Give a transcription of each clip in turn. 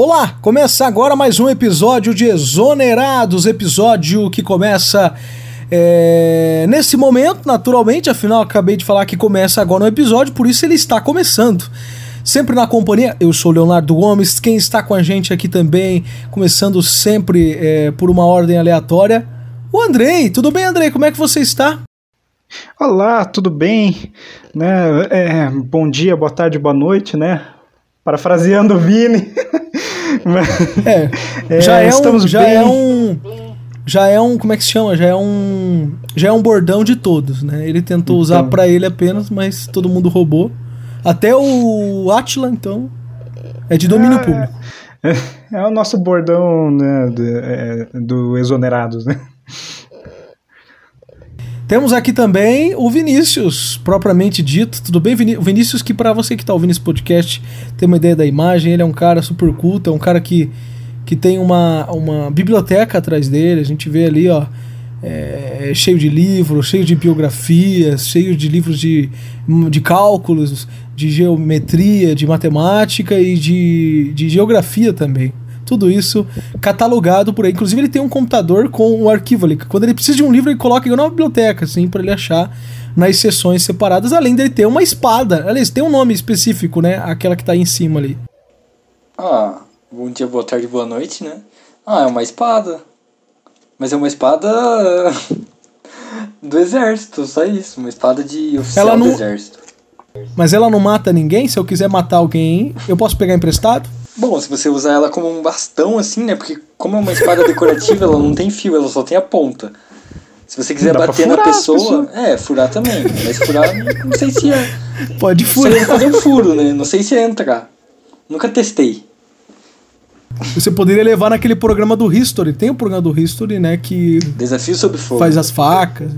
Olá, começa agora mais um episódio de Exonerados, episódio que começa é, nesse momento, naturalmente, afinal acabei de falar que começa agora um episódio, por isso ele está começando. Sempre na companhia, eu sou Leonardo Gomes, quem está com a gente aqui também, começando sempre é, por uma ordem aleatória, o Andrei. Tudo bem, Andrei? Como é que você está? Olá, tudo bem? Né? É, bom dia, boa tarde, boa noite, né? Parafraseando o Vini. É, é, já é um, já bem... é um, já é um, como é que se chama? Já é um, já é um bordão de todos, né? Ele tentou então. usar para ele apenas, mas todo mundo roubou. Até o Atila, então, é de domínio é, público. É, é, o nosso bordão né, do, é, do Exonerados, né? Temos aqui também o Vinícius, propriamente dito. Tudo bem, Vinícius? Que para você que está ouvindo esse podcast tem uma ideia da imagem, ele é um cara super culto, é um cara que, que tem uma, uma biblioteca atrás dele. A gente vê ali, ó, é, cheio de livros, cheio de biografias, cheio de livros de, de cálculos, de geometria, de matemática e de, de geografia também. Tudo isso catalogado por aí. Inclusive, ele tem um computador com um arquivo ali. Quando ele precisa de um livro, ele coloca na biblioteca, assim, para ele achar nas seções separadas, além dele ter uma espada. Aliás, tem um nome específico, né? Aquela que tá aí em cima ali. Ah, bom dia, boa tarde, boa noite, né? Ah, é uma espada. Mas é uma espada do exército, só isso. Uma espada de oficial não... do exército. Mas ela não mata ninguém? Se eu quiser matar alguém, eu posso pegar emprestado? Bom, se você usar ela como um bastão, assim, né? Porque como é uma espada decorativa, ela não tem fio, ela só tem a ponta. Se você quiser Dá bater na pessoa, é, furar também. Mas furar, não sei se é. Pode furar. Você fazer um furo, né? Não sei se é entrar. Nunca testei. Você poderia levar naquele programa do History. Tem o um programa do History, né? Que. Desafio sobre fogo. Faz as facas.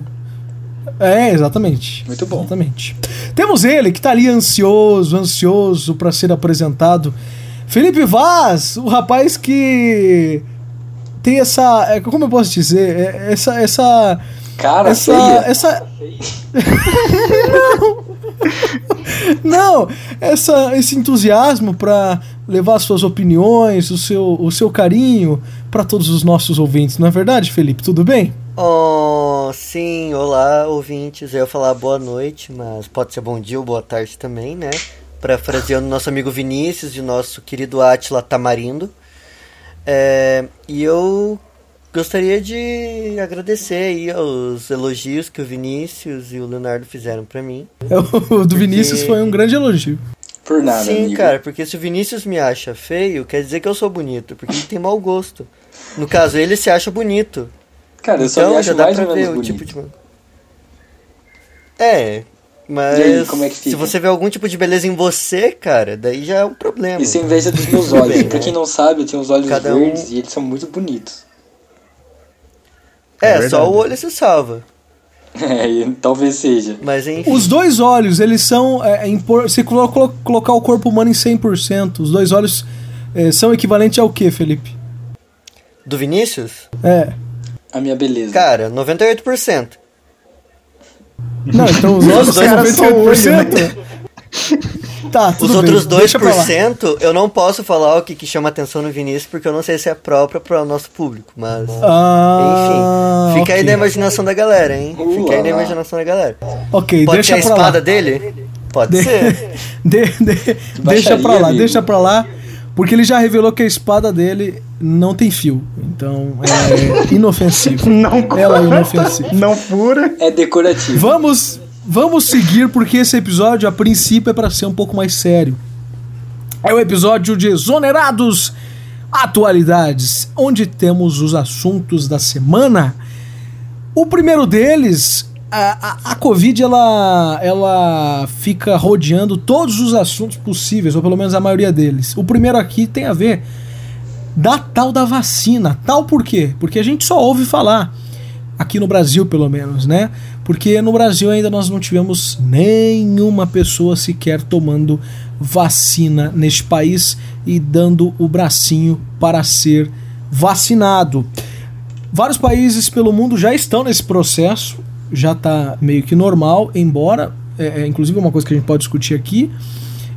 É, exatamente. Muito bom. Exatamente. Temos ele que tá ali ansioso, ansioso para ser apresentado Felipe Vaz, o rapaz que tem essa. É, como eu posso dizer? É, essa. essa Cara, essa. Feia. essa... não! não! Essa, esse entusiasmo para levar suas opiniões, o seu, o seu carinho para todos os nossos ouvintes, não é verdade, Felipe? Tudo bem? Oh, sim, olá, ouvintes. Eu ia falar boa noite, mas pode ser bom dia ou boa tarde também, né? Parafraseando nosso amigo Vinícius e nosso querido Atila Tamarindo. É, e eu gostaria de agradecer aí os elogios que o Vinícius e o Leonardo fizeram para mim. o do Vinícius foi um grande elogio. Por nada, Sim, amigo. cara, porque se o Vinícius me acha feio, quer dizer que eu sou bonito, porque ele tem mau gosto. No caso, ele se acha bonito. Cara, eu só então, me acho já dá mais pra ver o tipo de... É, mas aí, como é que fica? se você vê algum tipo de beleza em você, cara, daí já é um problema. Isso é inveja dos meus olhos. Pra quem não sabe, eu tenho os olhos Cada verdes um... e eles são muito bonitos. É, é só o olho se salva. É, talvez seja. Mas enfim. Os dois olhos, eles são. É, impor, se colo colocar o corpo humano em 100%, os dois olhos é, são equivalentes ao que, Felipe? Do Vinícius? É. A minha beleza. Cara, 98%. Não, então os outros 98%. Né? Tá, Os outros bem. 2% eu não posso falar o que, que chama atenção no Vinícius porque eu não sei se é próprio para o nosso público, mas ah, enfim, fica okay. aí na imaginação da galera, hein? Fica aí na imaginação da galera. Ok, Pode deixa ser a espada lá. dele? Pode de, ser. De, de, deixa pra lá, amigo. deixa pra lá. Porque ele já revelou que a espada dele não tem fio. Então é inofensivo. Não Ela é inofensiva. Não pura. É decorativo. Vamos, vamos seguir porque esse episódio a princípio é para ser um pouco mais sério. É o episódio de Exonerados Atualidades, onde temos os assuntos da semana. O primeiro deles a, a, Covid ela, ela fica rodeando todos os assuntos possíveis, ou pelo menos a maioria deles. O primeiro aqui tem a ver da tal da vacina. Tal por quê? Porque a gente só ouve falar, aqui no Brasil pelo menos, né? Porque no Brasil ainda nós não tivemos nenhuma pessoa sequer tomando vacina neste país e dando o bracinho para ser vacinado. Vários países pelo mundo já estão nesse processo já está meio que normal, embora, é, é, inclusive uma coisa que a gente pode discutir aqui,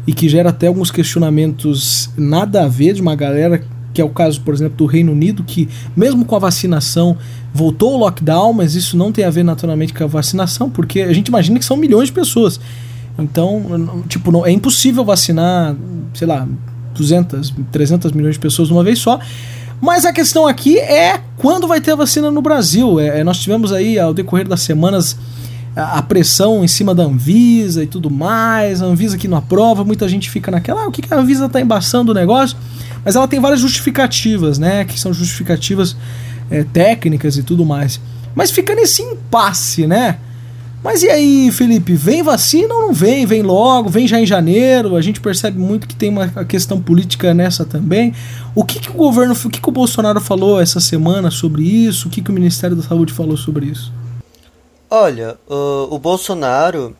e que gera até alguns questionamentos nada a ver de uma galera que é o caso, por exemplo, do Reino Unido, que mesmo com a vacinação voltou o lockdown, mas isso não tem a ver naturalmente com a vacinação, porque a gente imagina que são milhões de pessoas. Então, tipo, não, é impossível vacinar, sei lá, 200, 300 milhões de pessoas de uma vez só. Mas a questão aqui é quando vai ter a vacina no Brasil. É, é nós tivemos aí, ao decorrer das semanas, a, a pressão em cima da Anvisa e tudo mais. A Anvisa que não aprova, muita gente fica naquela, ah, o que, que a Anvisa está embaçando o negócio? Mas ela tem várias justificativas, né? Que são justificativas é, técnicas e tudo mais. Mas fica nesse impasse, né? Mas e aí, Felipe, vem vacina ou não vem? Vem logo, vem já em janeiro. A gente percebe muito que tem uma questão política nessa também. O que, que o governo, o que, que o Bolsonaro falou essa semana sobre isso? O que, que o Ministério da Saúde falou sobre isso? Olha, o, o Bolsonaro,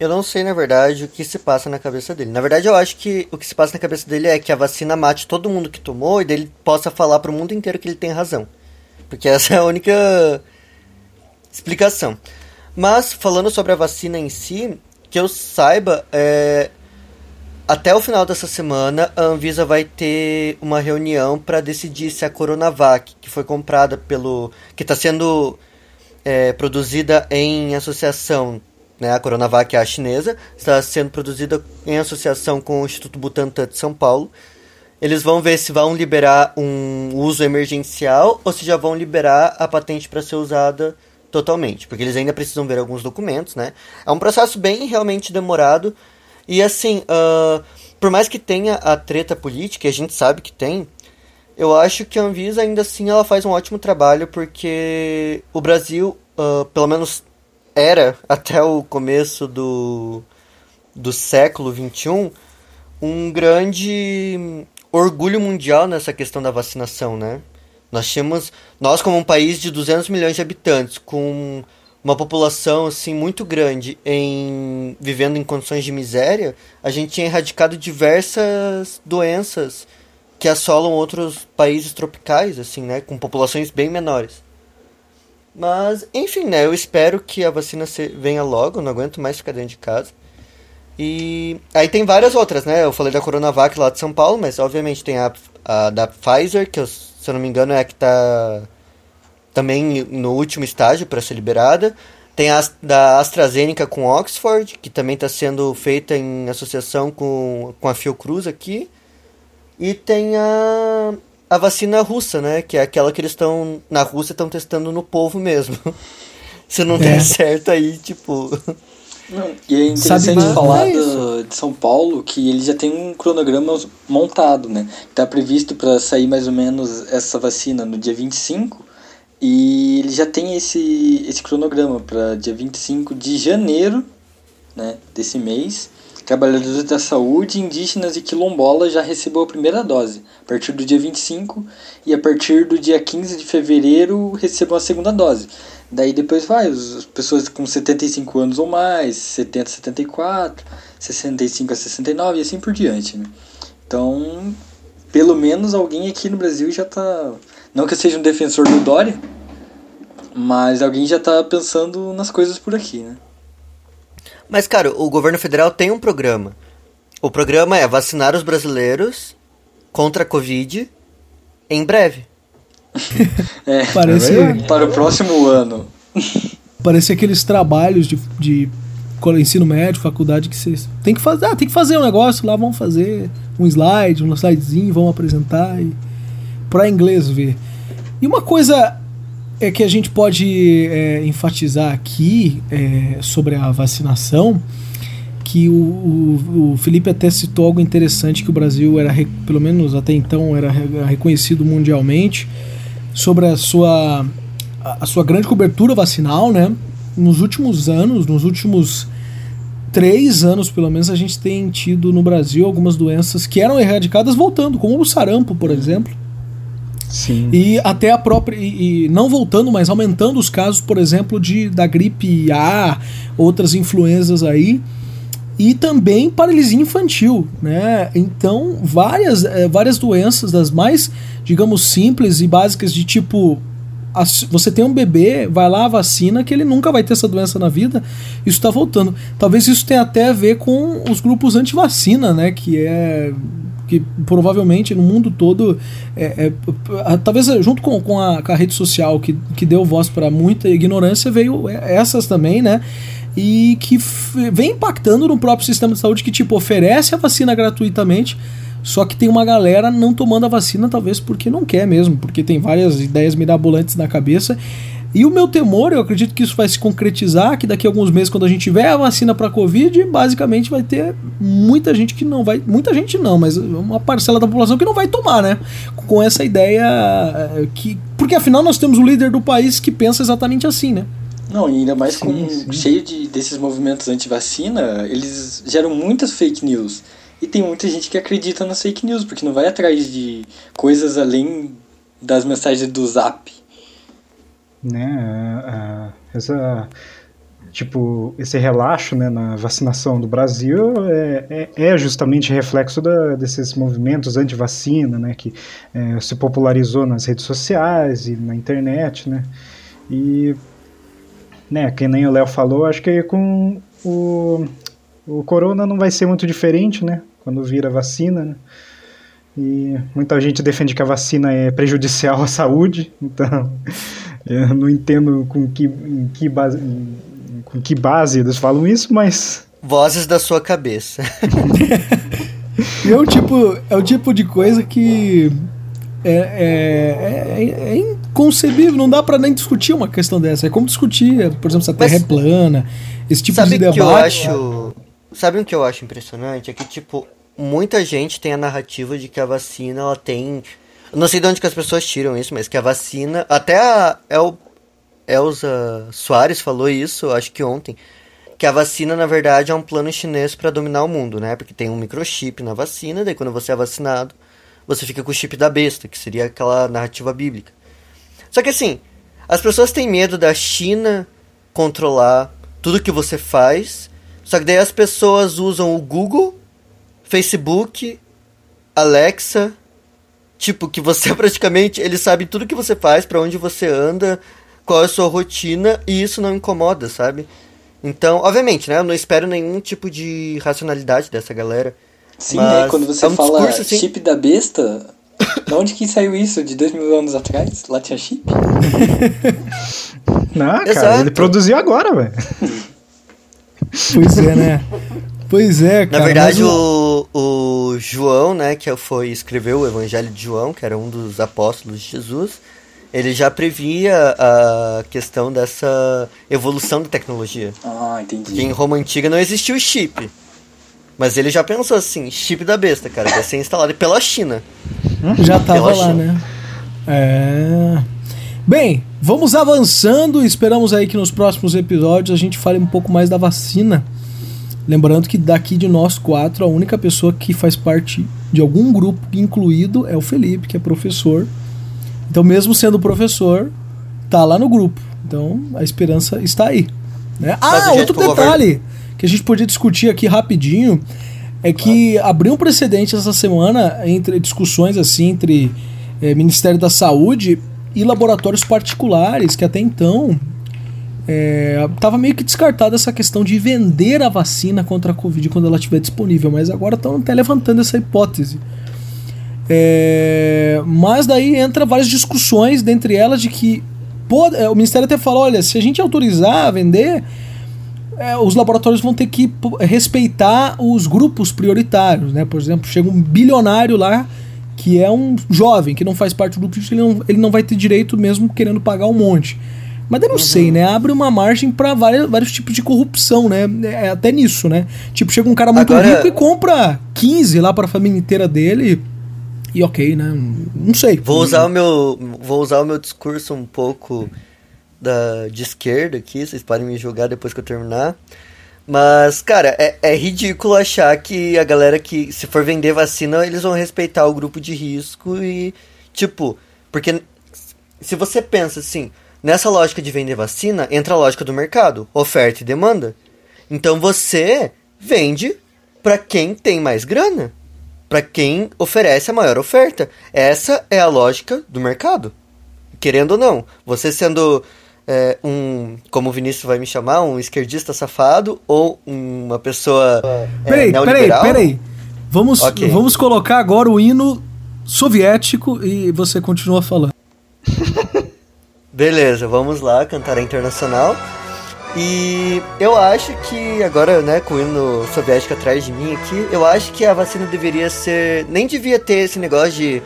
eu não sei na verdade o que se passa na cabeça dele. Na verdade, eu acho que o que se passa na cabeça dele é que a vacina mate todo mundo que tomou e dele possa falar para o mundo inteiro que ele tem razão. Porque essa é a única explicação. Mas, falando sobre a vacina em si, que eu saiba, é, até o final dessa semana, a Anvisa vai ter uma reunião para decidir se a Coronavac, que foi comprada pelo. que está sendo é, produzida em associação. Né, a Coronavac é a chinesa, está sendo produzida em associação com o Instituto Butantan de São Paulo. Eles vão ver se vão liberar um uso emergencial ou se já vão liberar a patente para ser usada totalmente, porque eles ainda precisam ver alguns documentos, né? É um processo bem realmente demorado e assim, uh, por mais que tenha a treta política, e a gente sabe que tem, eu acho que a Anvisa ainda assim ela faz um ótimo trabalho porque o Brasil, uh, pelo menos era até o começo do, do século XXI, um grande orgulho mundial nessa questão da vacinação, né? Nós tínhamos, nós como um país de 200 milhões de habitantes, com uma população assim muito grande em vivendo em condições de miséria, a gente tinha erradicado diversas doenças que assolam outros países tropicais, assim, né, com populações bem menores. Mas, enfim, né, eu espero que a vacina venha logo, não aguento mais ficar dentro de casa. E aí tem várias outras, né? Eu falei da Coronavac lá de São Paulo, mas obviamente tem a, a da Pfizer, que eu se eu não me engano, é a que está também no último estágio para ser liberada. Tem a da AstraZeneca com Oxford, que também está sendo feita em associação com, com a Fiocruz aqui. E tem a, a vacina russa, né? Que é aquela que eles estão. Na Rússia estão testando no povo mesmo. Se não é. der certo aí, tipo. Não, e é interessante Sabe, falar é do, de São Paulo que ele já tem um cronograma montado, né? Está previsto para sair mais ou menos essa vacina no dia 25 e ele já tem esse, esse cronograma para dia 25 de janeiro né, desse mês. Trabalhadores da saúde, indígenas e quilombolas já recebeu a primeira dose, a partir do dia 25 e a partir do dia 15 de fevereiro recebam a segunda dose. Daí depois vai, as pessoas com 75 anos ou mais, 70 a 74, 65 a 69 e assim por diante, né? Então, pelo menos alguém aqui no Brasil já tá. Não que eu seja um defensor do Dória, mas alguém já tá pensando nas coisas por aqui, né? Mas, cara, o governo federal tem um programa. O programa é vacinar os brasileiros contra a Covid em breve. é, Parece... É para o próximo ano. Parece aqueles trabalhos de, de ensino médio, faculdade que vocês tem que fazer, ah, tem que fazer um negócio lá, vamos fazer um slide, um slidezinho, vamos apresentar e para inglês ver. E uma coisa é que a gente pode é, enfatizar aqui é, sobre a vacinação, que o, o, o, Felipe até citou algo interessante que o Brasil era, pelo menos até então, era reconhecido mundialmente sobre a sua, a sua grande cobertura vacinal, né? Nos últimos anos, nos últimos três anos pelo menos, a gente tem tido no Brasil algumas doenças que eram erradicadas voltando, como o sarampo, por exemplo. Sim. E até a própria. E, e, não voltando, mas aumentando os casos, por exemplo, de, da gripe A, outras influenzas aí. E também paralisia infantil, né? Então, várias, é, várias doenças das mais digamos, simples e básicas de tipo você tem um bebê, vai lá, vacina, que ele nunca vai ter essa doença na vida, isso está voltando. Talvez isso tenha até a ver com os grupos anti-vacina, né? Que é. Que provavelmente no mundo todo. É, é, talvez junto com, com, a, com a rede social que, que deu voz para muita ignorância, veio essas também, né? E que vem impactando no próprio sistema de saúde que, tipo, oferece a vacina gratuitamente só que tem uma galera não tomando a vacina, talvez porque não quer mesmo, porque tem várias ideias mirabolantes na cabeça. E o meu temor, eu acredito que isso vai se concretizar, que daqui a alguns meses, quando a gente tiver a vacina para Covid, basicamente vai ter muita gente que não vai. Muita gente não, mas uma parcela da população que não vai tomar, né? Com essa ideia eh, que. Porque afinal nós temos o líder do país que pensa exatamente assim, né? Não, e ainda mais sim, com sim. cheio de, desses movimentos anti-vacina, eles geram muitas fake news. E tem muita gente que acredita nas fake news, porque não vai atrás de coisas além das mensagens do zap. Né, essa, tipo, esse relaxo né, na vacinação do Brasil é, é, é justamente reflexo da, desses movimentos anti-vacina, né, que é, se popularizou nas redes sociais e na internet, né, e, né, que nem o Léo falou, acho que com o, o corona não vai ser muito diferente, né, quando vira vacina, né? E muita gente defende que a vacina é prejudicial à saúde, então eu não entendo com que, em que base, com que base eles falam isso, mas. Vozes da sua cabeça. é, o tipo, é o tipo de coisa que é, é, é, é inconcebível, não dá para nem discutir uma questão dessa. É como discutir, por exemplo, se a Terra mas, é plana, esse tipo de debate. Que eu acho, sabe o que eu acho impressionante? É que, tipo, muita gente tem a narrativa de que a vacina ela tem. não sei de onde que as pessoas tiram isso, mas que a vacina. Até a El, Elza Soares falou isso, acho que ontem. Que a vacina, na verdade, é um plano chinês para dominar o mundo, né? Porque tem um microchip na vacina, daí quando você é vacinado, você fica com o chip da besta, que seria aquela narrativa bíblica. Só que assim, as pessoas têm medo da China controlar tudo que você faz. Só que daí as pessoas usam o Google Facebook, Alexa, tipo, que você praticamente, eles sabem tudo que você faz, para onde você anda, qual é a sua rotina, e isso não incomoda, sabe? Então, obviamente, né, eu não espero nenhum tipo de racionalidade dessa galera. Sim, né, quando você é um fala discurso, assim... chip da besta, de onde que saiu isso? De dois mil anos atrás? Lá tinha chip? não, cara, Exato. ele produziu agora, velho. Pois é, né? Pois é, cara. Na verdade, o... o, João, né, que foi escreveu o Evangelho de João, que era um dos apóstolos de Jesus, ele já previa a questão dessa evolução da tecnologia. Ah, entendi. Porque em Roma Antiga não existia o chip. Mas ele já pensou assim, chip da besta, cara, vai ser instalado pela China. Já tava pela lá, China. né? É. Bem, vamos avançando. Esperamos aí que nos próximos episódios a gente fale um pouco mais da vacina Lembrando que daqui de nós quatro, a única pessoa que faz parte de algum grupo incluído é o Felipe, que é professor. Então, mesmo sendo professor, tá lá no grupo. Então, a esperança está aí. Né? Ah, outro detalhe que a gente podia discutir aqui rapidinho é que abriu um precedente essa semana entre discussões assim entre é, Ministério da Saúde e laboratórios particulares que até então é, tava meio que descartada essa questão de vender a vacina contra a Covid quando ela estiver disponível, mas agora estão até levantando essa hipótese. É, mas daí entra várias discussões, dentre elas de que pô, é, o Ministério até falou: olha, se a gente autorizar a vender, é, os laboratórios vão ter que respeitar os grupos prioritários. Né? Por exemplo, chega um bilionário lá que é um jovem, que não faz parte do grupo, ele não, ele não vai ter direito mesmo querendo pagar um monte. Mas eu não uhum. sei, né? Abre uma margem para vários, vários tipos de corrupção, né? É, até nisso, né? Tipo, chega um cara muito Agora... rico e compra 15 lá para a família inteira dele. E ok, né? Não sei. Vou usar o meu, vou usar o meu discurso um pouco da, de esquerda aqui, vocês podem me julgar depois que eu terminar. Mas, cara, é, é ridículo achar que a galera que, se for vender vacina, eles vão respeitar o grupo de risco e, tipo, porque se você pensa assim, Nessa lógica de vender vacina, entra a lógica do mercado, oferta e demanda. Então você vende para quem tem mais grana, para quem oferece a maior oferta. Essa é a lógica do mercado. querendo ou não, você sendo é, um, como o Vinícius vai me chamar, um esquerdista safado ou uma pessoa é, peraí. Peraí, peraí, Vamos, okay. vamos colocar agora o hino soviético e você continua falando. Beleza, vamos lá, cantar a internacional. E eu acho que agora, né, com o hino soviético atrás de mim aqui, eu acho que a vacina deveria ser. Nem devia ter esse negócio de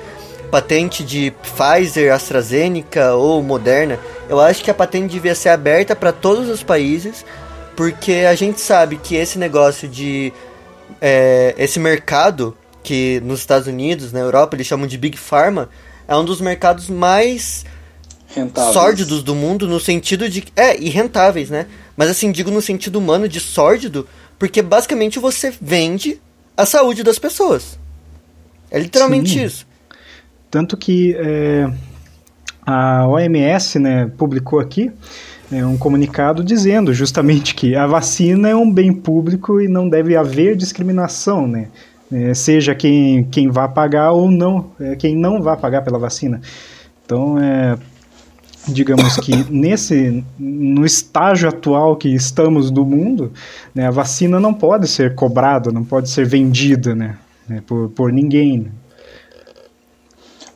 patente de Pfizer, AstraZeneca ou Moderna. Eu acho que a patente devia ser aberta para todos os países, porque a gente sabe que esse negócio de. É, esse mercado que nos Estados Unidos, na Europa, eles chamam de Big Pharma, é um dos mercados mais rentáveis. sórdidos do mundo no sentido de. É, e rentáveis, né? Mas assim, digo no sentido humano de sórdido, porque basicamente você vende a saúde das pessoas. É literalmente Sim. isso. Tanto que é, a OMS né, publicou aqui é, um comunicado dizendo justamente que a vacina é um bem público e não deve haver discriminação, né? É, seja quem, quem vá pagar ou não, é, quem não vá pagar pela vacina. Então, é, digamos que nesse no estágio atual que estamos do mundo, né, a vacina não pode ser cobrada, não pode ser vendida, né, né por, por ninguém.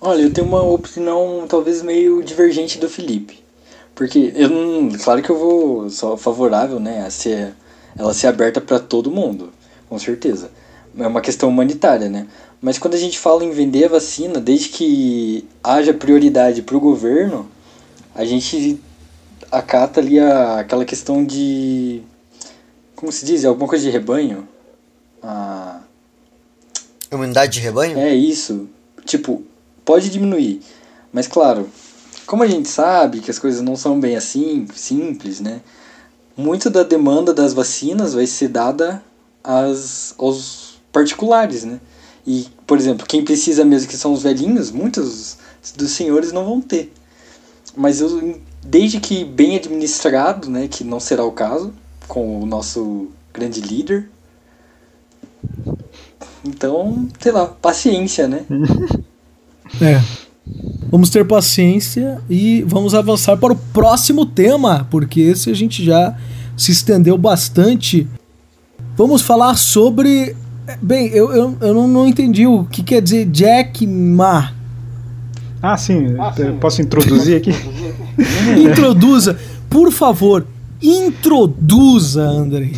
Olha, eu tenho uma opinião talvez meio divergente do Felipe, porque eu não, claro que eu vou só favorável, né, a ser ela ser aberta para todo mundo, com certeza. É uma questão humanitária, né? Mas quando a gente fala em vender a vacina, desde que haja prioridade para o governo, a gente acata ali a, aquela questão de. Como se diz? Alguma coisa de rebanho? A. Imunidade de rebanho? É isso. Tipo, pode diminuir. Mas claro, como a gente sabe que as coisas não são bem assim, simples, né? Muito da demanda das vacinas vai ser dada às, aos particulares, né? E, por exemplo, quem precisa mesmo, que são os velhinhos, muitos dos senhores não vão ter. Mas eu, desde que bem administrado, né, que não será o caso, com o nosso grande líder. Então, sei lá, paciência, né? é. Vamos ter paciência e vamos avançar para o próximo tema, porque esse a gente já se estendeu bastante. Vamos falar sobre. Bem, eu, eu, eu não, não entendi o que quer dizer Jack Ma. Ah, sim. Ah, sim. Posso introduzir aqui? introduza, por favor, introduza, André.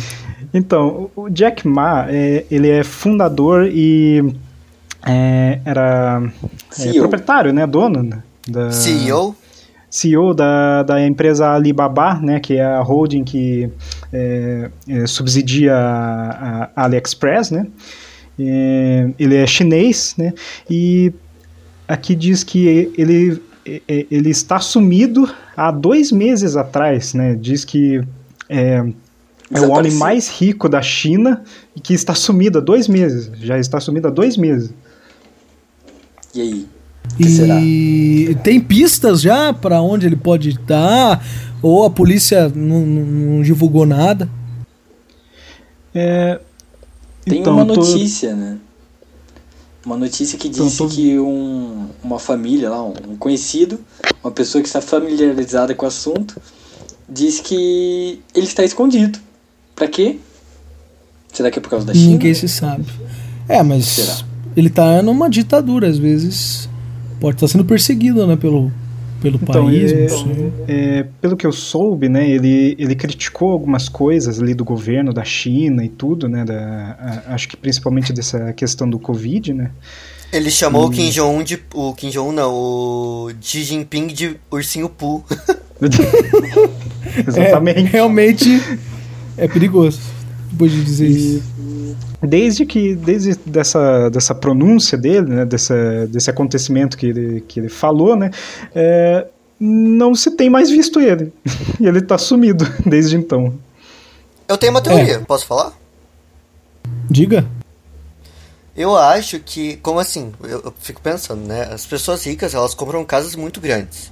Então, o Jack Ma, é, ele é fundador e é, era é, proprietário, né, dono da CEO. CEO da, da empresa Alibaba, né, que é a holding que é, é, subsidia a, a AliExpress, né. É, ele é chinês, né, e aqui diz que ele, ele está sumido há dois meses atrás, né? Diz que é, é o homem mais rico da China e que está sumido há dois meses. Já está sumido há dois meses. E aí? e será? tem pistas já para onde ele pode estar? Ou a polícia não, não divulgou nada? É, tem então, uma notícia, tô... né? Uma notícia que disse então, tô... que um, uma família lá, um conhecido, uma pessoa que está familiarizada com o assunto, disse que ele está escondido. Para quê? Será que é por causa da China? Ninguém se sabe. É, mas Será? Ele está numa ditadura, às vezes pode estar tá sendo perseguido, né, pelo pelo então, país. É, é, pelo que eu soube, né, ele, ele criticou algumas coisas ali do governo da China e tudo, né, da, a, acho que principalmente dessa questão do Covid, né. Ele chamou e... o Kim Jong-un de. O Kim Jong-un não, o Xi Jinping de ursinho Poo. Exatamente. É, realmente é perigoso depois de dizer e... isso desde que desde dessa, dessa pronúncia dele, né, dessa, desse acontecimento que ele, que ele falou, né, é, não se tem mais visto ele. e ele está sumido desde então. Eu tenho uma teoria, é. posso falar? Diga. Eu acho que, como assim, eu, eu, fico pensando, né? As pessoas ricas, elas compram casas muito grandes.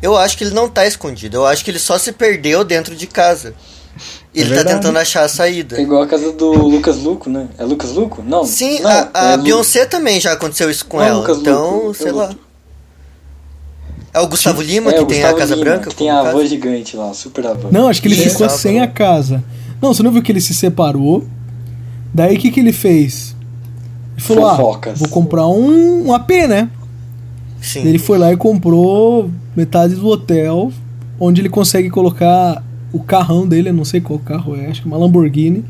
Eu acho que ele não está escondido, eu acho que ele só se perdeu dentro de casa. Ele é tá tentando achar a saída. É igual a casa do Lucas Luco, né? É Lucas Luco? Não. Sim, não, a, a é Beyoncé Lu... também já aconteceu isso com não, ela. Lucas então, Luco, sei lá. É o Gustavo Lima, é, que tem a Casa Lima, Branca? tem a avó gigante lá, super avó. Não, acho que ele ficou sem a casa. Não, você não viu que ele se separou? Daí o que, que ele fez? Ele falou: Fofocas. Ah, vou comprar um, um AP, né? Sim. Ele foi lá e comprou metade do hotel, onde ele consegue colocar o carrão dele, eu não sei qual carro é, acho que é uma Lamborghini,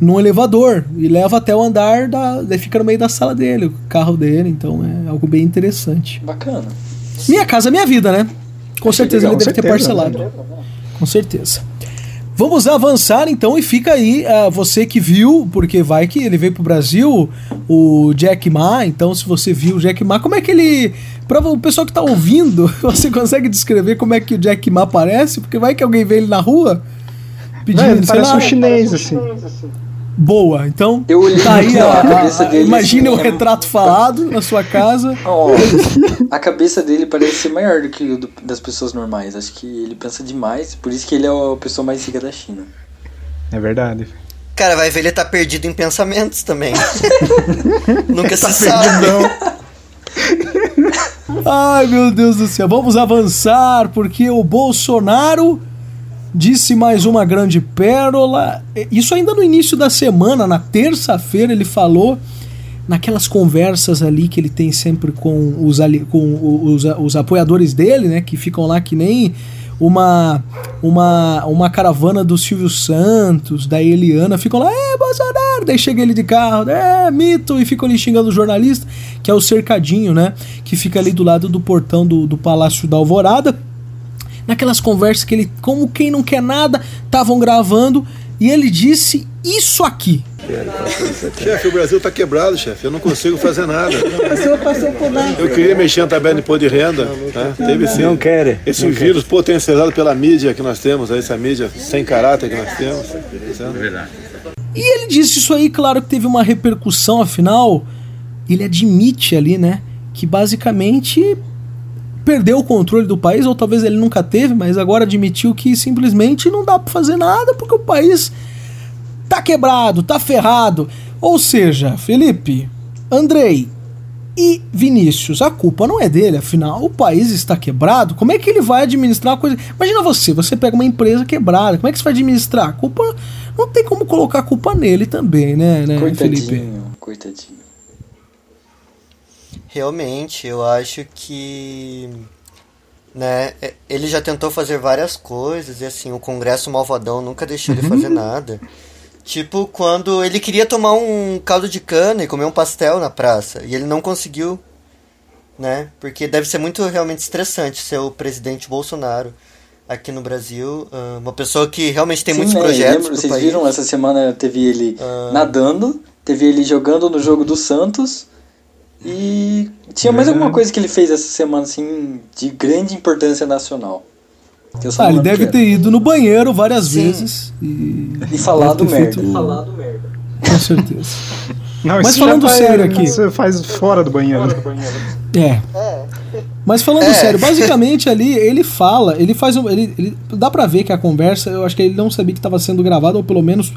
num elevador e leva até o andar da. Daí fica no meio da sala dele, o carro dele, então é algo bem interessante. Bacana. Minha casa, minha vida, né? Com certeza legal, ele deve certeza, ter parcelado. Né? Com certeza. Vamos avançar então e fica aí uh, você que viu, porque vai que ele veio pro Brasil, o Jack Ma. Então, se você viu o Jack Ma, como é que ele. Para o pessoal que tá ouvindo, você consegue descrever como é que o Jack Ma aparece? Porque vai que alguém vê ele na rua pedindo. Não, ele parece lá, um chinês, assim. Um chinês, assim boa. Então, eu olhei tá aí a, a, cabeça dele. Assim, o retrato falado na sua casa. Oh, a cabeça dele parece ser maior do que o do, das pessoas normais. Acho que ele pensa demais, por isso que ele é a pessoa mais rica da China. É verdade. Cara, vai ver ele tá perdido em pensamentos também. Nunca tá se sabe. Não. Ai, meu Deus do céu. Vamos avançar, porque o Bolsonaro disse mais uma grande pérola. Isso ainda no início da semana, na terça-feira, ele falou naquelas conversas ali que ele tem sempre com os, com os, os apoiadores dele, né? Que ficam lá que nem uma uma, uma caravana do Silvio Santos, da Eliana, ficam lá, é Bolsonaro, daí chega ele de carro, é mito, e ficam ali xingando o jornalista, que é o cercadinho, né? Que fica ali do lado do portão do, do Palácio da Alvorada. Naquelas conversas que ele, como quem não quer nada, estavam gravando e ele disse isso aqui. Chefe, o Brasil está quebrado, chefe. Eu não consigo fazer nada. Eu queria mexer na tabela de imposto de renda. Tá? Teve sim. Não quer. Esse não vírus quer. potencializado pela mídia que nós temos, essa mídia sem caráter que nós temos. É verdade. E ele disse isso aí, claro que teve uma repercussão, afinal, ele admite ali, né? Que basicamente perdeu o controle do país, ou talvez ele nunca teve, mas agora admitiu que simplesmente não dá para fazer nada porque o país tá quebrado, tá ferrado. Ou seja, Felipe, Andrei e Vinícius, a culpa não é dele, afinal o país está quebrado. Como é que ele vai administrar a coisa? Imagina você, você pega uma empresa quebrada, como é que você vai administrar? A culpa não tem como colocar a culpa nele também, né, né coitadinho, Felipe? Coitadinho. Realmente, eu acho que né, é, ele já tentou fazer várias coisas e assim, o Congresso Malvadão nunca deixou uhum. ele fazer nada. Tipo, quando ele queria tomar um caldo de cana e comer um pastel na praça e ele não conseguiu, né? Porque deve ser muito realmente estressante ser o presidente Bolsonaro aqui no Brasil, ah, uma pessoa que realmente tem Sim, muitos né, projetos. Lembro, vocês país. viram essa semana teve ele uh... nadando, teve ele jogando no jogo do Santos e tinha mais alguma coisa que ele fez essa semana, assim, de grande importância nacional. Ah, ele deve ter ido no banheiro várias Sim. vezes e, e falado merda. Feito... Falado merda. Com certeza. Não, Mas falando sério aqui. Você faz fora do banheiro. Fora do banheiro. É. é. Mas falando é. sério, basicamente ali ele fala, ele faz um. Ele, ele, dá pra ver que a conversa, eu acho que ele não sabia que estava sendo gravado, ou pelo menos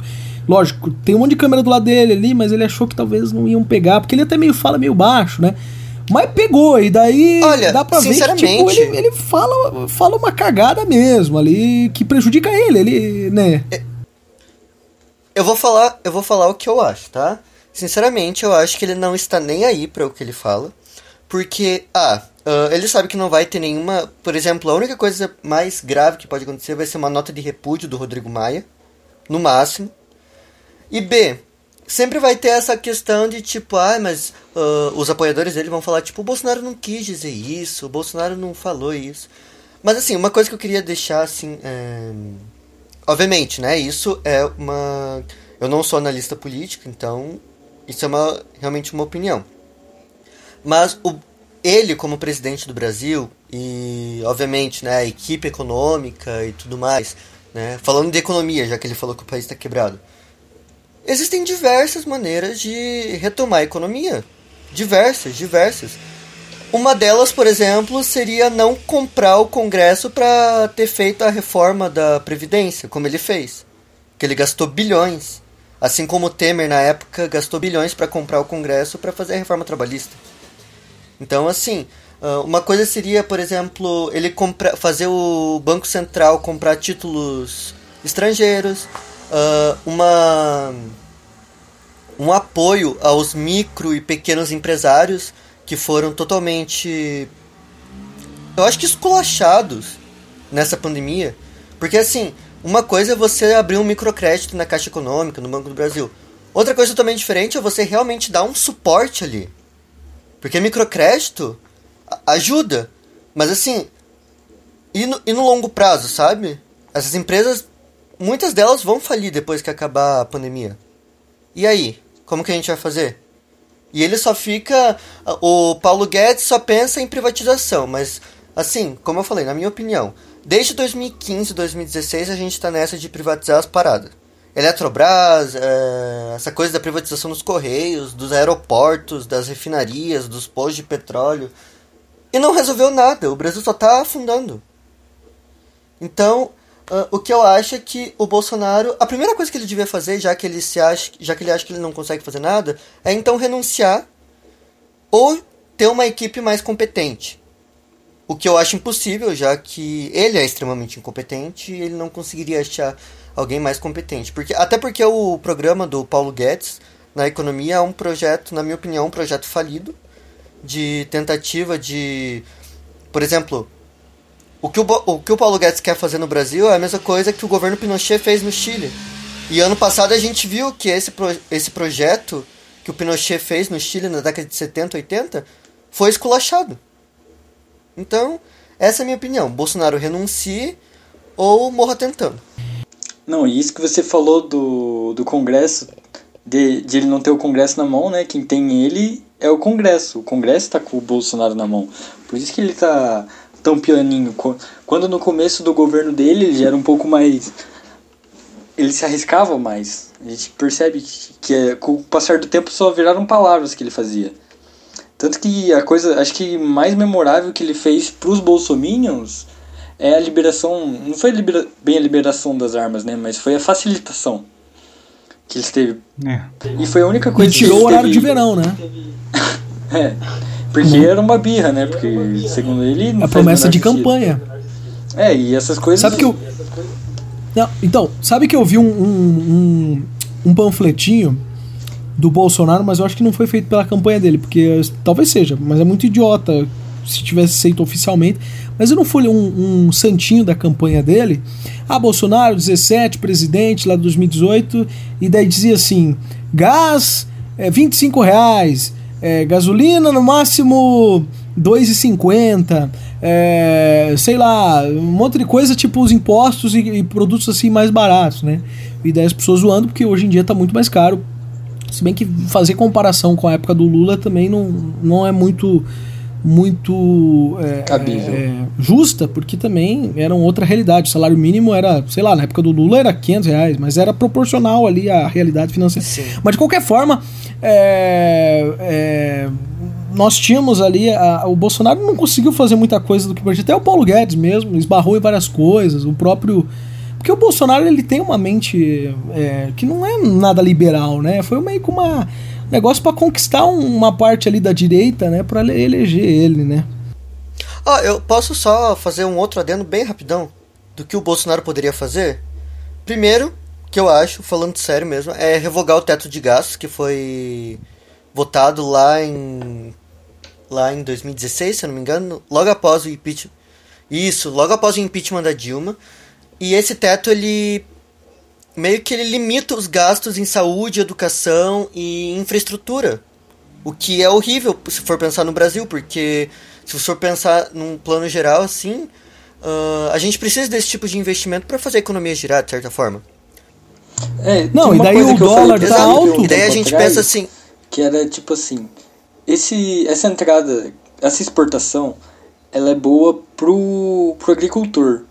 Lógico, tem um monte de câmera do lado dele ali, mas ele achou que talvez não iam pegar, porque ele até meio fala meio baixo, né? Mas pegou, e daí Olha, dá pra ver que tipo, ele, ele fala, fala uma cagada mesmo ali, que prejudica ele, ele, né? É, eu vou falar, eu vou falar o que eu acho, tá? Sinceramente, eu acho que ele não está nem aí para o que ele fala. Porque, ah, uh, ele sabe que não vai ter nenhuma. Por exemplo, a única coisa mais grave que pode acontecer vai ser uma nota de repúdio do Rodrigo Maia. No máximo. E B, sempre vai ter essa questão de tipo, ah, mas uh, os apoiadores dele vão falar, tipo, o Bolsonaro não quis dizer isso, o Bolsonaro não falou isso. Mas assim, uma coisa que eu queria deixar assim. É... Obviamente, né? Isso é uma. Eu não sou analista político, então isso é uma, realmente uma opinião. Mas o, ele, como presidente do Brasil, e obviamente né, a equipe econômica e tudo mais, né, falando de economia, já que ele falou que o país está quebrado, Existem diversas maneiras de retomar a economia. Diversas, diversas. Uma delas, por exemplo, seria não comprar o Congresso para ter feito a reforma da Previdência, como ele fez. Que ele gastou bilhões. Assim como o Temer, na época, gastou bilhões para comprar o Congresso para fazer a reforma trabalhista. Então, assim, Uh, uma coisa seria, por exemplo, ele fazer o Banco Central comprar títulos estrangeiros, uh, uma, um apoio aos micro e pequenos empresários que foram totalmente, eu acho que esculachados nessa pandemia. Porque assim, uma coisa é você abrir um microcrédito na Caixa Econômica, no Banco do Brasil. Outra coisa totalmente diferente é você realmente dar um suporte ali. Porque microcrédito ajuda. Mas assim, e no, e no longo prazo, sabe? Essas empresas, muitas delas vão falir depois que acabar a pandemia. E aí? Como que a gente vai fazer? E ele só fica. O Paulo Guedes só pensa em privatização, mas, assim, como eu falei, na minha opinião, desde 2015, 2016 a gente está nessa de privatizar as paradas. Eletrobras, é, essa coisa da privatização dos correios, dos aeroportos, das refinarias, dos postos de petróleo. E não resolveu nada, o Brasil só está afundando. Então, uh, o que eu acho é que o Bolsonaro, a primeira coisa que ele devia fazer, já que ele se acha, já que ele acha que ele não consegue fazer nada, é então renunciar ou ter uma equipe mais competente. O que eu acho impossível, já que ele é extremamente incompetente e ele não conseguiria achar alguém mais competente. Porque, até porque o programa do Paulo Guedes na economia é um projeto, na minha opinião, um projeto falido de tentativa de. Por exemplo, o que o, o que o Paulo Guedes quer fazer no Brasil é a mesma coisa que o governo Pinochet fez no Chile. E ano passado a gente viu que esse, pro, esse projeto que o Pinochet fez no Chile na década de 70, 80 foi esculachado. Então, essa é a minha opinião. Bolsonaro renuncie ou morra tentando. Não, e isso que você falou do, do Congresso, de, de ele não ter o Congresso na mão, né? Quem tem ele é o Congresso. O Congresso está com o Bolsonaro na mão. Por isso que ele tá tão pianinho. Quando no começo do governo dele ele já era um pouco mais. Ele se arriscava mais. A gente percebe que, que é, com o passar do tempo só viraram palavras que ele fazia. Tanto que a coisa, acho que mais memorável que ele fez pros bolsominions é a liberação, não foi libera, bem a liberação das armas, né, mas foi a facilitação que ele teve. É. E foi a única coisa e tirou que o horário teve... de verão, né? é. Porque era uma birra, né? Porque segundo ele a promessa de sentido. campanha. É, e essas coisas Sabe que eu não, então, sabe que eu vi um, um, um, um panfletinho do Bolsonaro, mas eu acho que não foi feito pela campanha dele, porque talvez seja, mas é muito idiota se tivesse feito oficialmente. Mas eu não fui um, um santinho da campanha dele. Ah, Bolsonaro, 17, presidente lá de 2018, e daí dizia assim: gás é 25 reais, é, gasolina no máximo 2,50, é, sei lá, um monte de coisa tipo os impostos e, e, produtos assim mais baratos, né? E daí as pessoas zoando porque hoje em dia tá muito mais caro se bem que fazer comparação com a época do Lula também não, não é muito muito é, é, justa, porque também era outra realidade. O salário mínimo era, sei lá, na época do Lula era 500 reais, mas era proporcional ali à realidade financeira. Sim. Mas de qualquer forma, é, é nós tínhamos ali. A, o Bolsonaro não conseguiu fazer muita coisa do que podia. Até o Paulo Guedes mesmo esbarrou em várias coisas. O próprio porque o Bolsonaro ele tem uma mente é, que não é nada liberal, né? Foi meio que uma negócio para conquistar uma parte ali da direita, né? Para eleger ele, né? Ah, eu posso só fazer um outro adendo bem rapidão do que o Bolsonaro poderia fazer? Primeiro, que eu acho, falando sério mesmo, é revogar o teto de gastos que foi votado lá em lá em 2016, se eu não me engano, logo após o impeachment. Isso, logo após o impeachment da Dilma. E esse teto, ele meio que ele limita os gastos em saúde, educação e infraestrutura. O que é horrível se for pensar no Brasil, porque se for pensar num plano geral assim, uh, a gente precisa desse tipo de investimento para fazer a economia girar, de certa forma. É, não, e daí o dólar tá Exato. alto. E daí a gente pensa assim. Que era tipo assim: esse, essa entrada, essa exportação, ela é boa pro, pro agricultor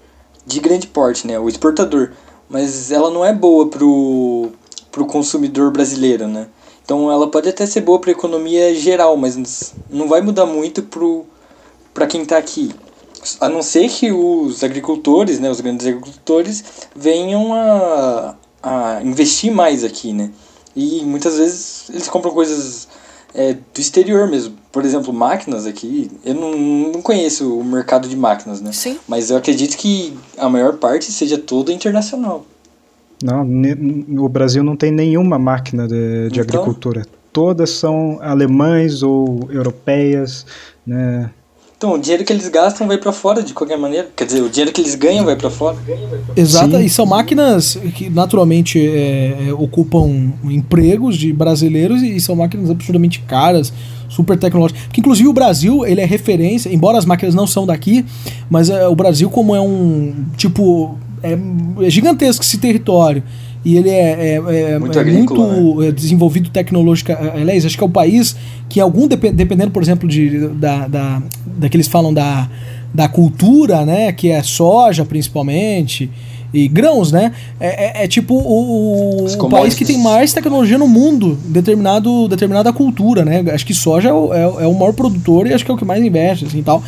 de grande porte, né? O exportador. Mas ela não é boa pro, pro consumidor brasileiro, né? Então ela pode até ser boa para a economia geral, mas não vai mudar muito para quem está aqui. A não ser que os agricultores, né, os grandes agricultores, venham a, a investir mais aqui, né? E muitas vezes eles compram coisas é, do exterior mesmo. Por exemplo, máquinas aqui, eu não, não conheço o mercado de máquinas, né? Sim. Mas eu acredito que a maior parte seja toda internacional. Não, o Brasil não tem nenhuma máquina de, de então, agricultura. Todas são alemães ou europeias, né? Então, o dinheiro que eles gastam vai para fora de qualquer maneira. Quer dizer, o dinheiro que eles ganham vai para fora. Exato, Sim. e são máquinas que naturalmente é, é, ocupam empregos de brasileiros e são máquinas absurdamente caras, super tecnológicas. Que inclusive o Brasil, ele é referência, embora as máquinas não são daqui, mas é, o Brasil como é um tipo é, é gigantesco esse território e ele é, é, é muito, é muito né? desenvolvido tecnologicamente. Aliás, acho que é o país que algum, dependendo, por exemplo, de, da, da, da que eles falam da, da cultura, né, que é soja principalmente, e grãos, né? É, é, é tipo o, o país que tem mais tecnologia no mundo, determinado, determinada cultura, né? Acho que soja é o, é, é o maior produtor e acho que é o que mais investe, assim, tal.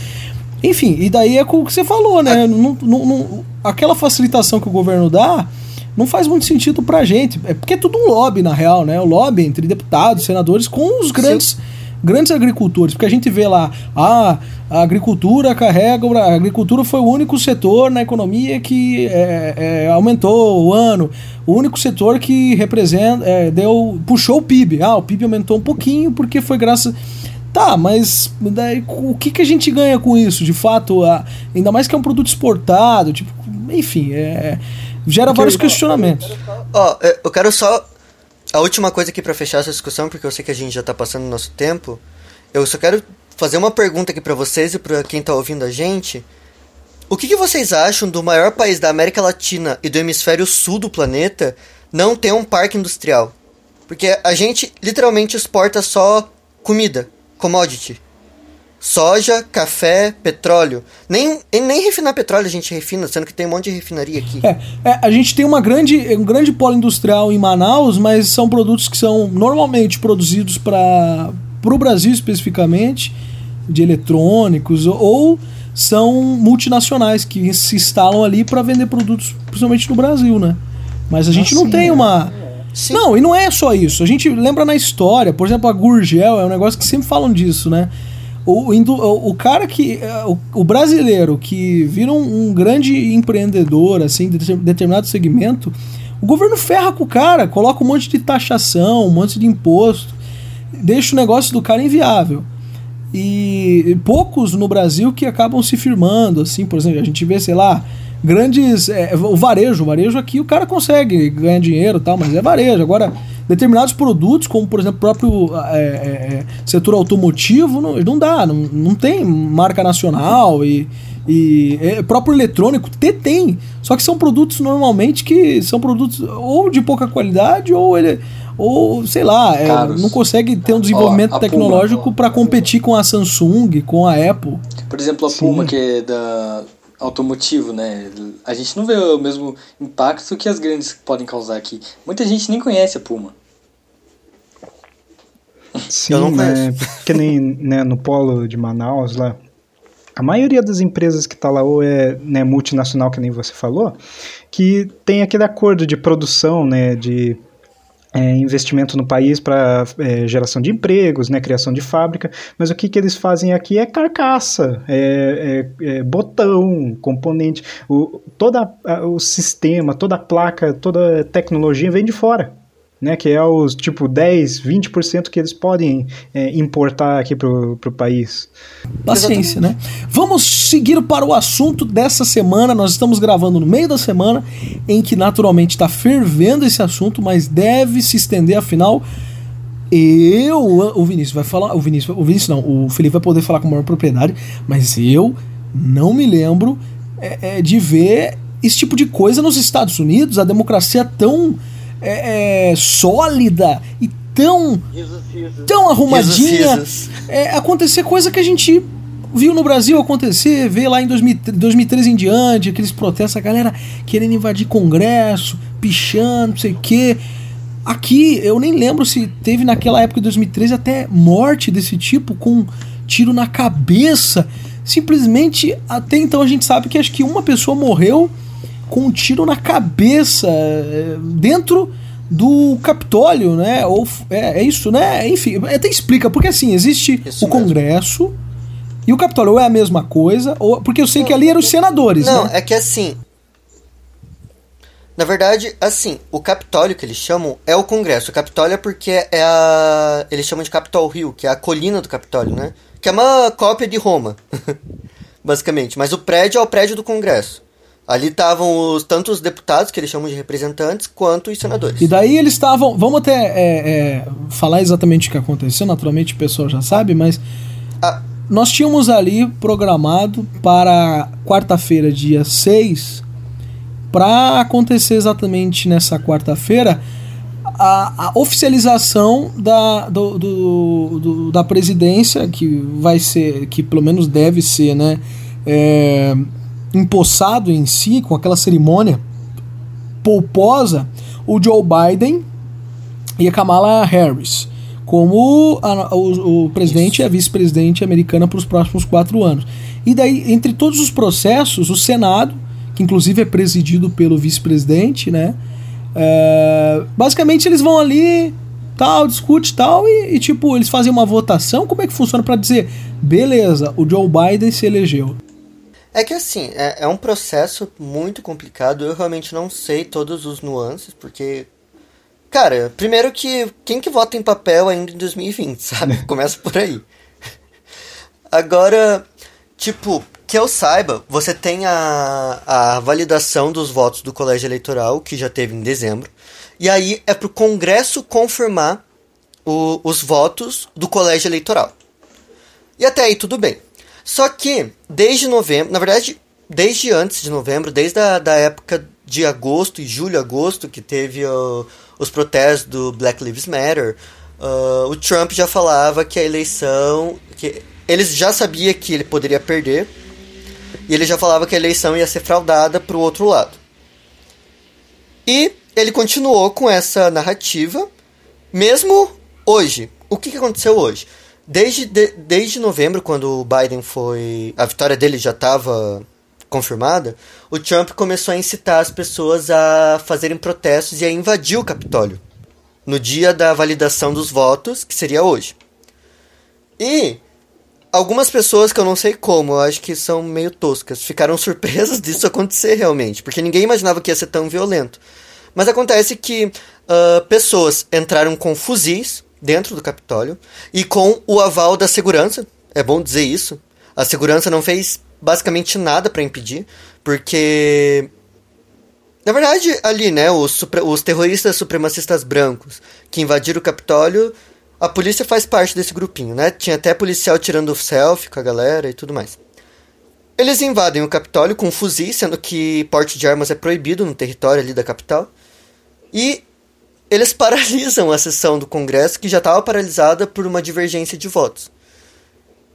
Enfim, e daí é o que você falou, né? Não, não, não, aquela facilitação que o governo dá não faz muito sentido pra gente. É porque é tudo um lobby, na real, né? O lobby entre deputados, senadores com os grandes. Grandes agricultores, porque a gente vê lá, ah, a agricultura carrega, a agricultura foi o único setor na economia que é, é, aumentou o ano, o único setor que representa, é, deu, puxou o PIB. Ah, o PIB aumentou um pouquinho porque foi graças Tá, mas daí, o que, que a gente ganha com isso, de fato? A, ainda mais que é um produto exportado, tipo, enfim, é, gera porque vários questionamentos. Ó, oh, eu quero só. A última coisa aqui para fechar essa discussão, porque eu sei que a gente já tá passando o nosso tempo. Eu só quero fazer uma pergunta aqui para vocês e para quem tá ouvindo a gente. O que, que vocês acham do maior país da América Latina e do hemisfério sul do planeta não ter um parque industrial? Porque a gente literalmente exporta só comida commodity. Soja, café, petróleo. Nem, nem refinar petróleo a gente refina, sendo que tem um monte de refinaria aqui. É, é a gente tem uma grande, um grande polo industrial em Manaus, mas são produtos que são normalmente produzidos para o Brasil especificamente, de eletrônicos, ou são multinacionais que se instalam ali para vender produtos, principalmente no Brasil, né? Mas a gente não tem é. uma Sim. Não, e não é só isso. A gente lembra na história, por exemplo, a Gurgel é um negócio que sempre falam disso, né? O, o, cara que. É, o, o, brasileiro que vira um, um, grande empreendedor, assim, de determinado segmento, o governo ferra com o cara, coloca um monte de taxação, um monte de imposto, deixa o negócio do cara inviável. E poucos no Brasil que acabam se firmando, assim, por exemplo, a gente vê, sei lá, grandes. É, o varejo, o varejo aqui o cara consegue ganhar dinheiro tal, mas é varejo. Agora, determinados produtos, como por exemplo o próprio é, é, é, setor automotivo, não, não dá, não, não tem marca nacional e. E é, próprio eletrônico tem, só que são produtos normalmente que são produtos ou de pouca qualidade ou ele ou sei lá, é, não consegue ter um desenvolvimento Ó, tecnológico para competir com a Samsung, com a Apple. Por exemplo, a Sim. Puma que é da automotivo, né? A gente não vê o mesmo impacto que as grandes podem causar aqui. Muita gente nem conhece a Puma. Sim, não né, que nem né, no polo de Manaus lá, a maioria das empresas que está lá ou é né, multinacional, que nem você falou, que tem aquele acordo de produção, né, de é, investimento no país para é, geração de empregos, né, criação de fábrica, mas o que, que eles fazem aqui é carcaça, é, é, é botão, componente, o, toda a, o sistema, toda a placa, toda a tecnologia vem de fora né, que é os tipo 10, 20% que eles podem é, importar aqui pro, pro país. Paciência, né? Vamos seguir para o assunto dessa semana. Nós estamos gravando no meio da semana, em que naturalmente está fervendo esse assunto, mas deve se estender, afinal. Eu, o Vinícius vai falar, o Vinícius, o Vinícius não, o Felipe vai poder falar com maior propriedade, mas eu não me lembro é, é, de ver esse tipo de coisa nos Estados Unidos, a democracia tão é, é, sólida e tão, tão arrumadinha. É, acontecer coisa que a gente viu no Brasil acontecer, vê lá em 2013 em diante, aqueles protestos, a galera querendo invadir Congresso, pichando, não sei o quê. Aqui, eu nem lembro se teve naquela época de 2013 até morte desse tipo, com tiro na cabeça. Simplesmente, até então a gente sabe que acho que uma pessoa morreu com um tiro na cabeça, eh, dentro do Capitólio, né? Ou é, é isso, né? Enfim, até explica porque assim existe isso o Congresso mesmo. e o Capitólio ou é a mesma coisa ou porque eu sei não, que ali eram os senadores. Não, né? é que assim. Na verdade, assim, o Capitólio que eles chamam é o Congresso. O Capitólio é porque é a. Eles chamam de Capitol Hill, que é a colina do Capitólio, né? Que é uma cópia de Roma, basicamente. Mas o prédio é o prédio do Congresso. Ali estavam os, tanto os deputados, que eles chamam de representantes, quanto os senadores. E daí eles estavam. Vamos até é, é, falar exatamente o que aconteceu, naturalmente o pessoal já sabe, mas. Ah. Nós tínhamos ali programado para quarta-feira, dia 6, para acontecer exatamente nessa quarta-feira a, a, oficialização da, do, do, do, da presidência, que vai ser, que pelo menos deve ser, né? É, empossado em si, com aquela cerimônia polposa, o Joe Biden e a Kamala Harris como a, o, o, presidente Isso. e a vice-presidente americana para os próximos quatro anos. E daí, entre todos os processos, o Senado, que inclusive é presidido pelo vice-presidente, né? É, basicamente eles vão ali, tal, discute tal, e, e, tipo, eles fazem uma votação. Como é que funciona para dizer, beleza, o Joe Biden se elegeu? É que assim, é, é, um processo muito complicado. Eu realmente não sei todos os nuances, porque. Cara, primeiro que quem que vota em papel ainda em 2020, sabe? Começa por aí. Agora, tipo, que eu saiba, você tem a, a validação dos votos do colégio eleitoral, que já teve em dezembro. E aí é pro Congresso confirmar o, os votos do colégio eleitoral. E até aí tudo bem. Só que, desde novembro, na verdade, desde antes de novembro, desde a da época de agosto e julho, agosto, que teve os protestos do Black Lives Matter, uh, o Trump já falava que a eleição. que Eles já sabia que ele poderia perder. E ele já falava que a eleição ia ser fraudada para o outro lado. E ele continuou com essa narrativa, mesmo hoje. O que, que aconteceu hoje? Desde, de, desde novembro, quando o Biden foi. A vitória dele já estava confirmada, o Trump começou a incitar as pessoas a fazerem protestos e a invadir o Capitólio. No dia da validação dos votos, que seria hoje. E algumas pessoas que eu não sei como, eu acho que são meio toscas, ficaram surpresas disso acontecer realmente, porque ninguém imaginava que ia ser tão violento. Mas acontece que uh, pessoas entraram com fuzis dentro do Capitólio e com o aval da segurança. É bom dizer isso. A segurança não fez basicamente nada para impedir, porque na verdade ali, né, os, os terroristas supremacistas brancos que invadiram o Capitólio, a polícia faz parte desse grupinho, né? Tinha até policial tirando selfie com a galera e tudo mais. Eles invadem o Capitólio com fuzis, sendo que porte de armas é proibido no território ali da capital. E eles paralisam a sessão do Congresso, que já estava paralisada por uma divergência de votos.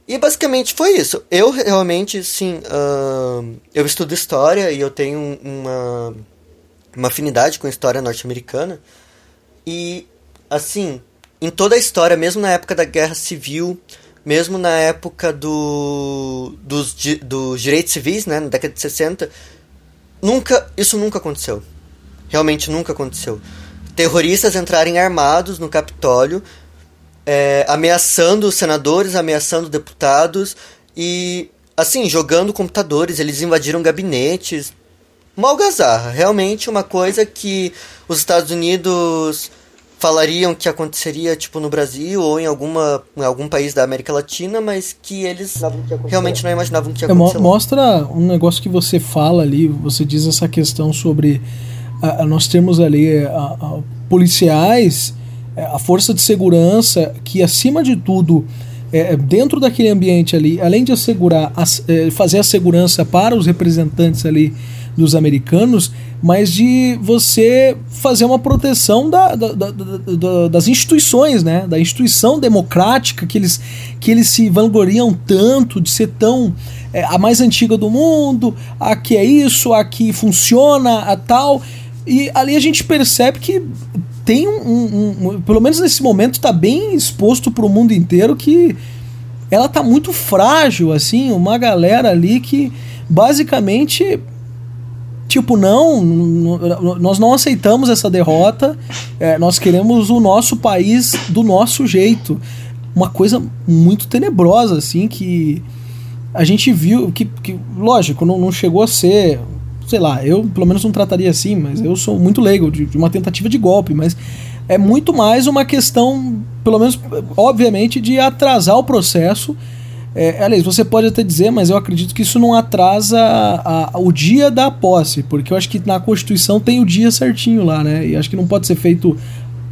E basicamente foi isso. Eu realmente, sim, uh, eu estudo história e eu tenho uma, uma afinidade com a história norte-americana. E, assim, em toda a história, mesmo na época da Guerra Civil, mesmo na época do, dos, dos direitos civis, né, na década de 60, nunca, isso nunca aconteceu. Realmente nunca aconteceu terroristas entrarem armados no Capitólio, é, ameaçando senadores, ameaçando deputados e, assim, jogando computadores. Eles invadiram gabinetes. Uma algazarra. Realmente uma coisa que os Estados Unidos falariam que aconteceria tipo no Brasil ou em alguma em algum país da América Latina, mas que eles que realmente não imaginavam que ia acontecer. É, mostra um negócio que você fala ali, você diz essa questão sobre a, a, nós temos ali a, policiais, é, a força de segurança, que acima de tudo, é, dentro daquele ambiente ali, além de assegurar, é, fazer a segurança para os representantes ali dos americanos, mas de você fazer uma proteção da, da, da, das instituições, né? Da instituição democrática que eles, que eles se vangloriam tanto de ser tão é, a mais antiga do mundo, a que é isso, a que funciona, a tal. E ali a gente percebe que tem um, um, um pelo menos nesse momento está bem exposto para o mundo inteiro que ela tá muito frágil assim, uma galera ali que basicamente tipo, não, nós não aceitamos essa derrota, é, nós queremos o nosso país do nosso jeito. Uma coisa muito tenebrosa, assim, que a gente viu, que, que lógico, não, não chegou a ser sei lá, eu pelo menos não trataria assim, mas eu sou muito leigo de, de, uma tentativa de golpe, mas é muito mais uma questão, pelo menos, obviamente, de atrasar o processo é, aliás, você pode até dizer, mas eu acredito que isso não atrasa a, a, o dia da posse, porque eu acho que na Constituição tem o dia certinho lá, né? E acho que não pode ser feito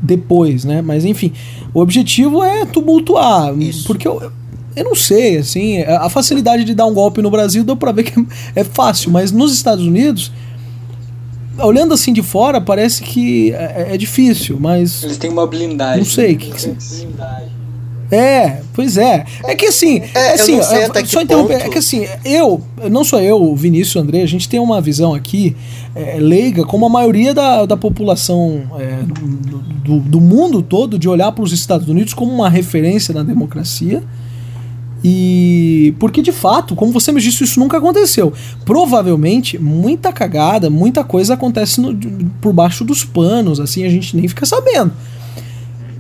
depois, né? Mas enfim, o objetivo é tumultuar, isso. porque eu, eu não sei, assim, a facilidade de dar um golpe no Brasil deu pra ver que é fácil, mas nos Estados Unidos, olhando assim de fora, parece que é, é difícil, mas. Eles têm uma blindagem. Não sei, o que, que. É, pois é. É que assim, é, assim, só interromper, é que assim, eu, não só eu, o Vinícius, o André, a gente tem uma visão aqui é, leiga, como a maioria da, da população é, do, do mundo todo, de olhar para os Estados Unidos como uma referência na democracia. E porque de fato, como você me disse, isso nunca aconteceu. Provavelmente, muita cagada, muita coisa acontece no, por baixo dos panos, assim, a gente nem fica sabendo.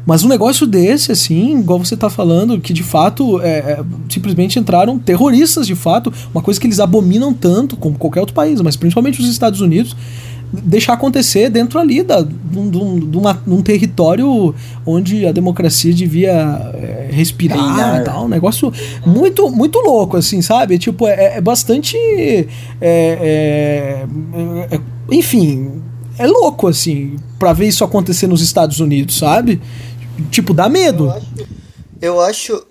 Mas um negócio desse, assim, igual você tá falando, que de fato é, é, simplesmente entraram terroristas, de fato, uma coisa que eles abominam tanto, como qualquer outro país, mas principalmente os Estados Unidos, deixar acontecer dentro ali da, de, um, de, uma, de um território onde a democracia devia é, respirar Reinar. e tal. Um negócio muito, muito louco, assim, sabe? Tipo, é, é bastante. É, é, é, enfim, é louco, assim, para ver isso acontecer nos Estados Unidos, sabe? Tipo, dá medo. Eu acho. Eu acho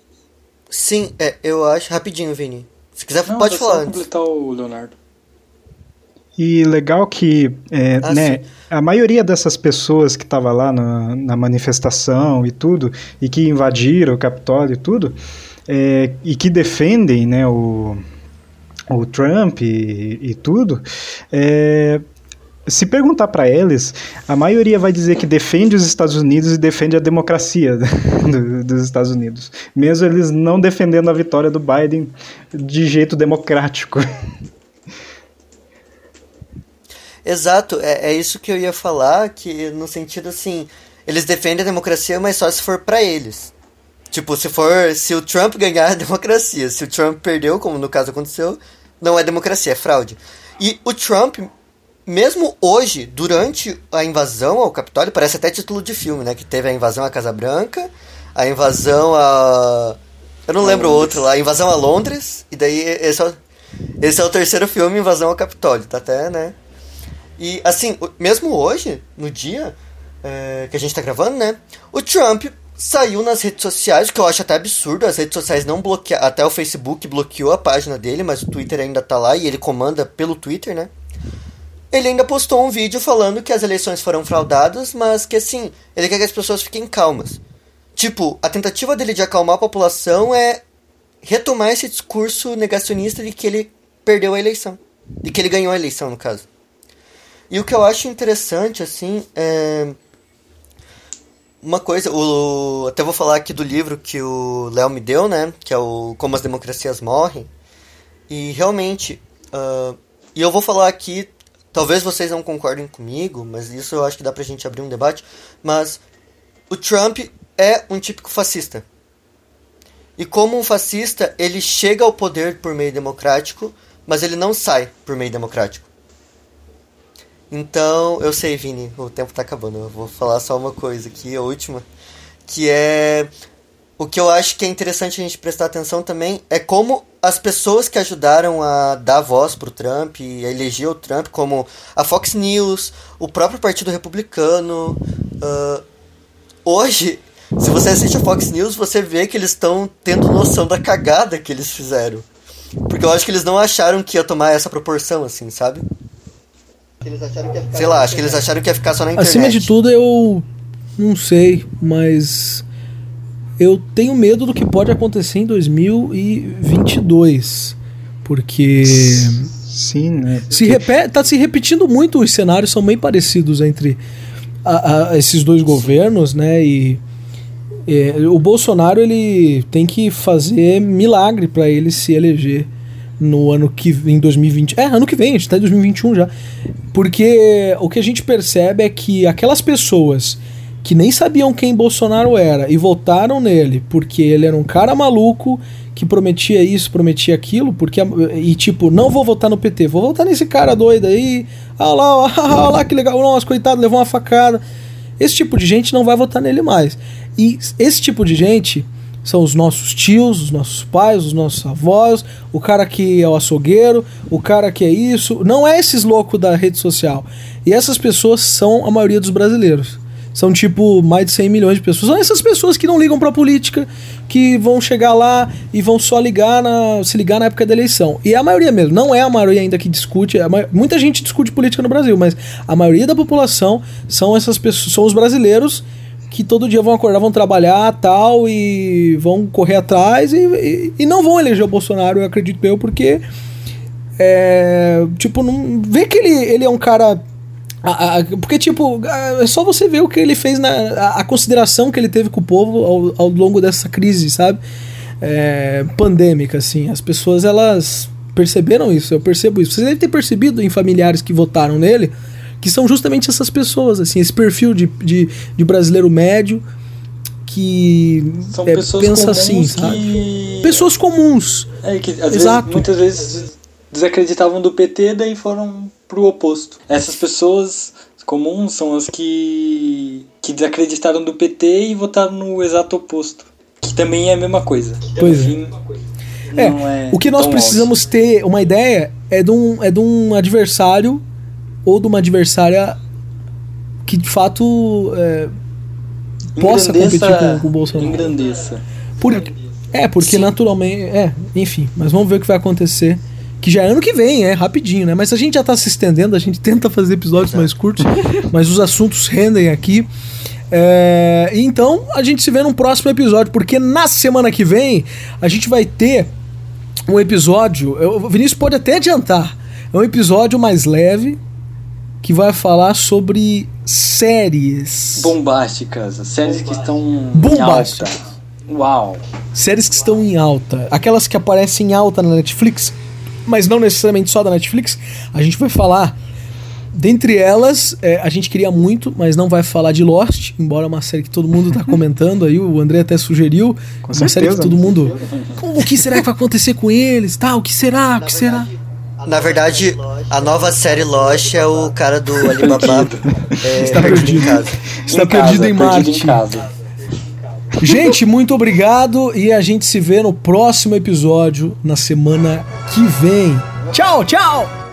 sim, é, eu acho. Rapidinho, Vini. Se quiser, Não, pode falar. Só completar o Leonardo. E legal que é, ah, né, a maioria dessas pessoas que estava lá na, na, manifestação e tudo, e que invadiram o Capitólio e tudo, é, e que defendem né, o, o Trump e, e tudo, é, se perguntar para eles, a maioria vai dizer que defende os Estados Unidos e defende a democracia do, dos Estados Unidos, mesmo eles não defendendo a vitória do Biden de jeito democrático. Exato, é, é isso que eu ia falar, que no sentido assim, eles defendem a democracia, mas só se for para eles. Tipo, se for, se o Trump ganhar, é democracia. Se o Trump perdeu, como no caso aconteceu, não é democracia, é fraude. E o Trump, mesmo hoje, durante a invasão ao Capitólio, parece até título de filme, né? Que teve a invasão à Casa Branca, a invasão a. Eu não lembro o outro lá, a invasão a Londres, e daí esse é, o, esse é o terceiro filme, Invasão ao Capitólio, tá até, né? E assim, mesmo hoje, no dia é, que a gente tá gravando, né? O Trump saiu nas redes sociais, que eu acho até absurdo, as redes sociais não bloquearam, até o Facebook bloqueou a página dele, mas o Twitter ainda tá lá e ele comanda pelo Twitter, né? Ele ainda postou um vídeo falando que as eleições foram fraudadas, mas que assim, ele quer que as pessoas fiquem calmas. Tipo, a tentativa dele de acalmar a população é retomar esse discurso negacionista de que ele perdeu a eleição. De que ele ganhou a eleição, no caso. E o que eu acho interessante, assim, é. Uma coisa, o, até vou falar aqui do livro que o Léo me deu, né? Que é o Como as Democracias Morrem. E realmente, uh, e eu vou falar aqui Talvez vocês não concordem comigo, mas isso eu acho que dá pra gente abrir um debate. Mas o Trump é um típico fascista. E como um fascista, ele chega ao poder por meio democrático, mas ele não sai por meio democrático. Então, eu sei, Vini, o tempo tá acabando. Eu vou falar só uma coisa aqui, a última. Que é o que eu acho que é interessante a gente prestar atenção também é como as pessoas que ajudaram a dar voz pro Trump e a eleger o Trump, como a Fox News, o próprio Partido Republicano. Uh, hoje, se você assiste a Fox News, você vê que eles estão tendo noção da cagada que eles fizeram. Porque eu acho que eles não acharam que ia tomar essa proporção, assim, sabe? Sei lá, acho que eles acharam que ia ficar só na internet. Acima de tudo, eu não sei, mas eu tenho medo do que pode acontecer em 2022, porque sim, né? Se repete, tá se repetindo muito os cenários são bem parecidos entre a, a, esses dois governos, né? E é, o Bolsonaro ele tem que fazer milagre para ele se eleger, no ano que em 2020. É, ano que vem, a gente tá em 2021 já. Porque o que a gente percebe é que aquelas pessoas que nem sabiam quem Bolsonaro era e votaram nele porque ele era um cara maluco que prometia isso, prometia aquilo, porque e tipo, não vou votar no PT, vou votar nesse cara doido aí. Ah lá, ah lá que legal, nossa, coitado, levou uma facada. Esse tipo de gente não vai votar nele mais. E esse tipo de gente são os nossos tios, os nossos pais, os nossos avós, o cara que é o açougueiro, o cara que é isso. Não é esses loucos da rede social. E essas pessoas são a maioria dos brasileiros são tipo mais de 100 milhões de pessoas. São essas pessoas que não ligam pra política, que vão chegar lá e vão só ligar na, se ligar na época da eleição. E é a maioria mesmo, não é a maioria ainda que discute, muita gente discute política no Brasil, mas a maioria da população são essas pessoas, são os brasileiros que todo dia vão acordar, vão trabalhar tal e vão correr atrás e, e, e não vão eleger o Bolsonaro, eu acredito eu, porque é, tipo, não vê que ele, ele é um cara porque, tipo, é só você ver o que ele fez na. A, a consideração que ele teve com o povo ao, ao longo dessa crise, sabe? É, pandêmica, assim. As pessoas, elas perceberam isso, eu percebo isso. Você deve ter percebido em familiares que votaram nele, que são justamente essas pessoas, assim, esse perfil de, de, de brasileiro médio que são é, pensa assim, sabe? Que... Pessoas comuns. É, que Exato. Vezes, muitas vezes desacreditavam do PT, daí foram pro oposto. Essas pessoas comuns são as que, que desacreditaram do PT e votaram no exato oposto. Que também é a mesma coisa. Pois Enfim, é. é. O que nós precisamos ter uma ideia é de um, é de um adversário ou de uma adversária que de fato é, possa competir com, com o Bolsonaro. Engrandeça. Por, é, porque Sim. naturalmente. É, enfim, mas vamos ver o que vai acontecer que já é ano que vem, é rapidinho, né? Mas a gente já tá se estendendo, a gente tenta fazer episódios mais curtos, mas os assuntos rendem aqui. É, então a gente se vê num próximo episódio, porque na semana que vem a gente vai ter um episódio. O Vinícius pode até adiantar. É um episódio mais leve que vai falar sobre séries bombásticas, séries que estão bombásticas. Uau! Séries que estão em alta, aquelas que aparecem em alta na Netflix mas não necessariamente só da Netflix. A gente vai falar. Dentre elas, é, a gente queria muito, mas não vai falar de Lost, embora é uma série que todo mundo está comentando aí, o André até sugeriu. Com uma certeza, série que todo mundo. o que será que vai acontecer com eles? Tá, o que será? O que será? Na verdade, a nova série Lost é o cara do Alibaba. é, Está perdido em casa. Está em perdido casa, em Marte. Em Gente, muito obrigado e a gente se vê no próximo episódio na semana que vem. Tchau, tchau!